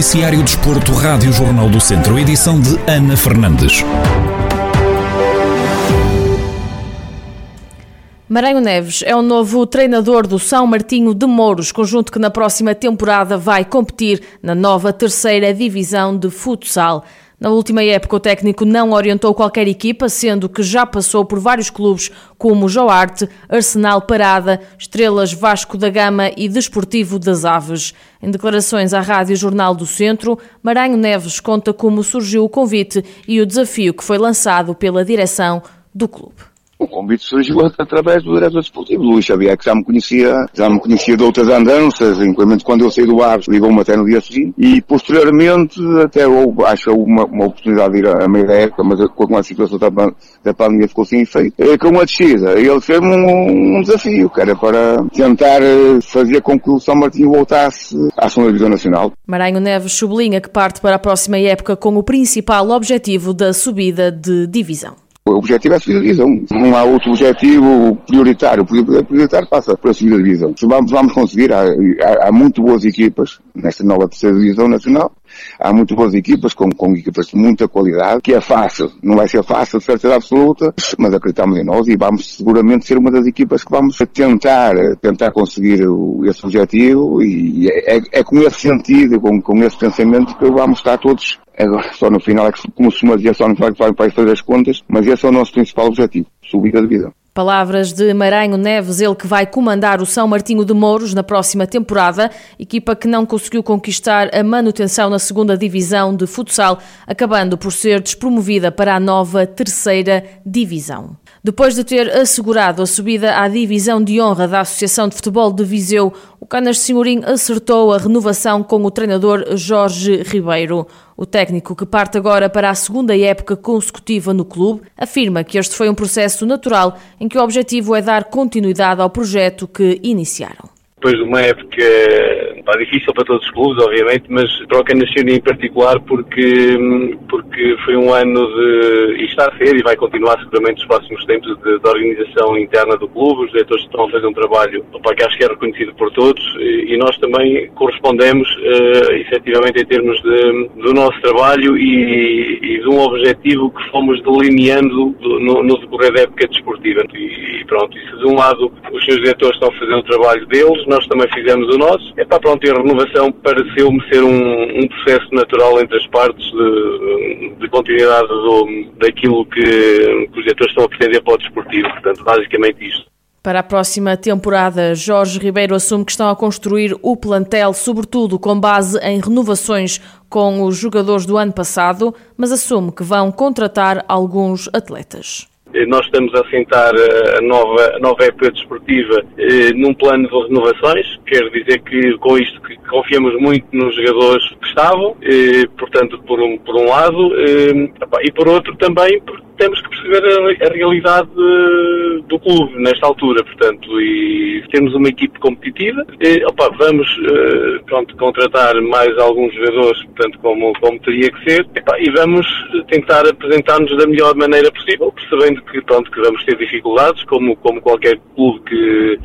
Noticiário Desporto, Rádio Jornal do Centro, edição de Ana Fernandes. Maranhão Neves é o novo treinador do São Martinho de Mouros, conjunto que na próxima temporada vai competir na nova terceira divisão de futsal. Na última época, o técnico não orientou qualquer equipa, sendo que já passou por vários clubes como Joarte, Arsenal Parada, Estrelas Vasco da Gama e Desportivo das Aves. Em declarações à Rádio Jornal do Centro, Maranhão Neves conta como surgiu o convite e o desafio que foi lançado pela direção do clube. O convite surgiu através do diretor desportivo, Luís Xavier, que já me conhecia, já me conhecia de outras andanças, inclusive quando eu saí do Aves, ligou-me até no dia seguinte, e posteriormente até houve, acho uma, uma oportunidade de ir a, a meio da época, mas com a situação da, da pandemia ficou sem efeito, com uma descida. Ele fez-me um, um, desafio, que era para tentar eh, fazer com que o São Martinho voltasse à segunda divisão nacional. Maranhão Neves sublinha que parte para a próxima época com o principal objetivo da subida de divisão. O objetivo é a subida de divisão. Não há outro objetivo prioritário. O prioritário passa por a subida de divisão. Vamos, vamos conseguir. Há, há, há, muito boas equipas nesta nova terceira divisão nacional. Há muito boas equipas, com, com equipas de muita qualidade, que é fácil. Não vai ser fácil, de certeza absoluta, mas acreditamos em nós e vamos seguramente ser uma das equipas que vamos tentar, tentar conseguir esse objetivo e é, é, é com esse sentido, com, com esse pensamento que vamos estar todos Agora, só no final é que, como se dizer, só no final é que vai fazer as contas, mas esse é o nosso principal objetivo, subir a divisão. Palavras de Maranhão Neves, ele que vai comandar o São Martinho de Mouros na próxima temporada, equipa que não conseguiu conquistar a manutenção na segunda divisão de futsal, acabando por ser despromovida para a nova terceira divisão. Depois de ter assegurado a subida à divisão de honra da Associação de Futebol de Viseu, o Canas de Senhorim acertou a renovação com o treinador Jorge Ribeiro. O técnico, que parte agora para a segunda época consecutiva no clube, afirma que este foi um processo natural em que o objetivo é dar continuidade ao projeto que iniciaram depois de uma época pá, difícil para todos os clubes, obviamente, mas para o Canascione em particular porque, porque foi um ano de, e está a ser e vai continuar seguramente nos próximos tempos de, de organização interna do clube, os diretores estão a fazer um trabalho pá, que acho que é reconhecido por todos e, e nós também correspondemos uh, efetivamente em termos de, do nosso trabalho e, e de um objetivo que fomos delineando no, no decorrer da época desportiva. E, e pronto, isso de um lado os seus diretores estão a fazer o trabalho deles, nós também fizemos o nosso. É para pronto, a renovação pareceu-me ser um, um, processo natural entre as partes de, de continuidade do, daquilo que, que os diretores estão a pretender para o desportivo. Portanto, basicamente isto. Para a próxima temporada, Jorge Ribeiro assume que estão a construir o plantel, sobretudo com base em renovações com os jogadores do ano passado, mas assume que vão contratar alguns atletas. Eh, nós estamos a assentar eh, a nova, a nova época desportiva eh, num plano de renovações, quer dizer que com isto que confiamos muito nos jogadores que estavam, portanto, por um, por um lado, e por outro também porque temos que perceber a, a realidade do clube nesta altura, portanto, e temos uma equipe competitiva, e, opa, vamos pronto, contratar mais alguns jogadores, portanto, como, como teria que ser, e vamos tentar apresentar-nos da melhor maneira possível, percebendo que, pronto, que vamos ter dificuldades, como, como qualquer clube que,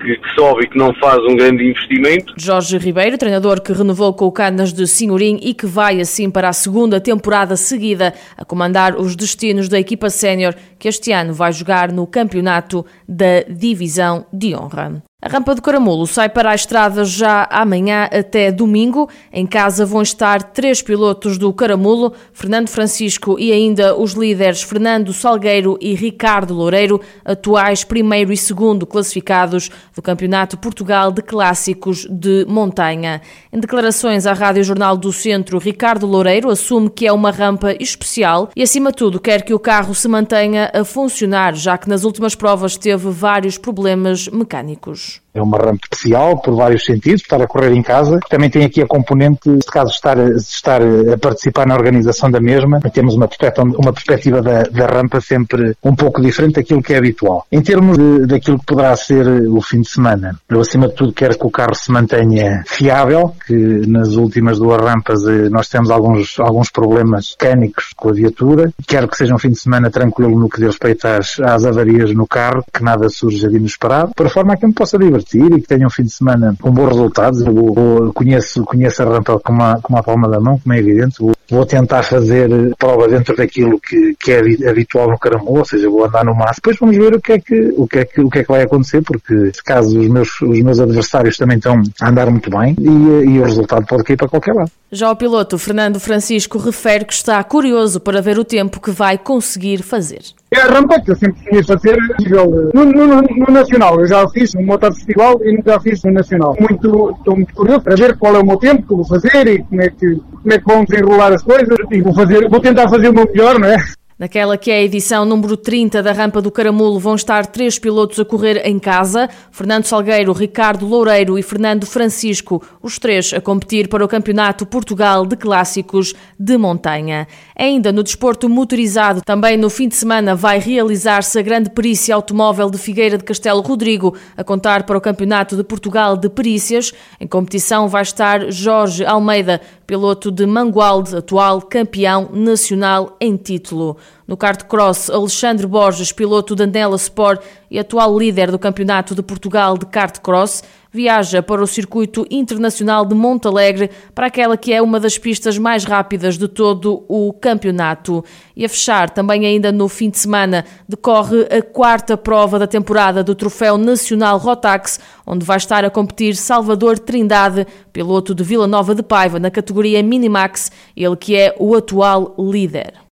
que, que, sobe e que não faz um grande investimento. Jorge Ribeiro, treinador que renovou com o Canas de Senhorim e que vai assim para a segunda temporada seguida a comandar os destinos da equipa sénior que este ano vai jogar no campeonato da Divisão de Honra. A rampa do Caramulo sai para a estrada já amanhã até domingo. Em casa vão estar três pilotos do Caramulo, Fernando Francisco e ainda os líderes Fernando Salgueiro e Ricardo Loureiro, atuais primeiro e segundo classificados do Campeonato Portugal de Clássicos de Montanha. Em declarações à Rádio Jornal do Centro, Ricardo Loureiro assume que é uma rampa especial e, acima de tudo, quer que o carro se mantenha a funcionar, já que nas últimas provas teve vários problemas mecânicos anos. É uma rampa especial, por vários sentidos, estar a correr em casa. Também tem aqui a componente, neste caso, estar, estar a participar na organização da mesma. Temos uma perspectiva, uma perspectiva da, da rampa sempre um pouco diferente daquilo que é habitual. Em termos de, daquilo que poderá ser o fim de semana, eu, acima de tudo, quero que o carro se mantenha fiável, que nas últimas duas rampas eh, nós temos alguns, alguns problemas mecânicos com a viatura. Quero que seja um fim de semana tranquilo no que diz respeito às, às avarias no carro, que nada surja de inesperado, para forma a que me possa divertir e que tenham um fim de semana com bons resultados. Eu vou, vou, conheço, conheço a rampa com uma, com uma palma da mão, como é evidente. Vou, vou tentar fazer prova dentro daquilo que, que é habitual no caramulo, ou seja, vou andar no máximo. Depois vamos ver o que é que, o que, é que, o que, é que vai acontecer, porque se caso os meus, os meus adversários também estão a andar muito bem e, e o resultado pode cair para qualquer lado. Já o piloto Fernando Francisco refere que está curioso para ver o tempo que vai conseguir fazer. É a rampa que eu sempre queria fazer nível, no, no, no, Nacional. Eu já fiz no Motor Festival e já fiz no Nacional. Muito, estou muito curioso para ver qual é o meu tempo que vou fazer e como é que, como é que vão desenrolar as coisas. E vou, fazer, vou tentar fazer o meu melhor, não é? Naquela que é a edição número 30 da Rampa do Caramulo vão estar três pilotos a correr em casa: Fernando Salgueiro, Ricardo Loureiro e Fernando Francisco, os três a competir para o Campeonato Portugal de Clássicos de Montanha. Ainda no desporto motorizado, também no fim de semana vai realizar-se a Grande Perícia Automóvel de Figueira de Castelo Rodrigo, a contar para o Campeonato de Portugal de Perícias. Em competição vai estar Jorge Almeida, piloto de Mangualde, atual campeão nacional em título. No kart cross, Alexandre Borges, piloto da Nela Sport e atual líder do Campeonato de Portugal de kart cross, viaja para o circuito internacional de Montalegre, para aquela que é uma das pistas mais rápidas de todo o campeonato. E a fechar, também ainda no fim de semana, decorre a quarta prova da temporada do Troféu Nacional Rotax, onde vai estar a competir Salvador Trindade, piloto de Vila Nova de Paiva, na categoria Minimax, ele que é o atual líder.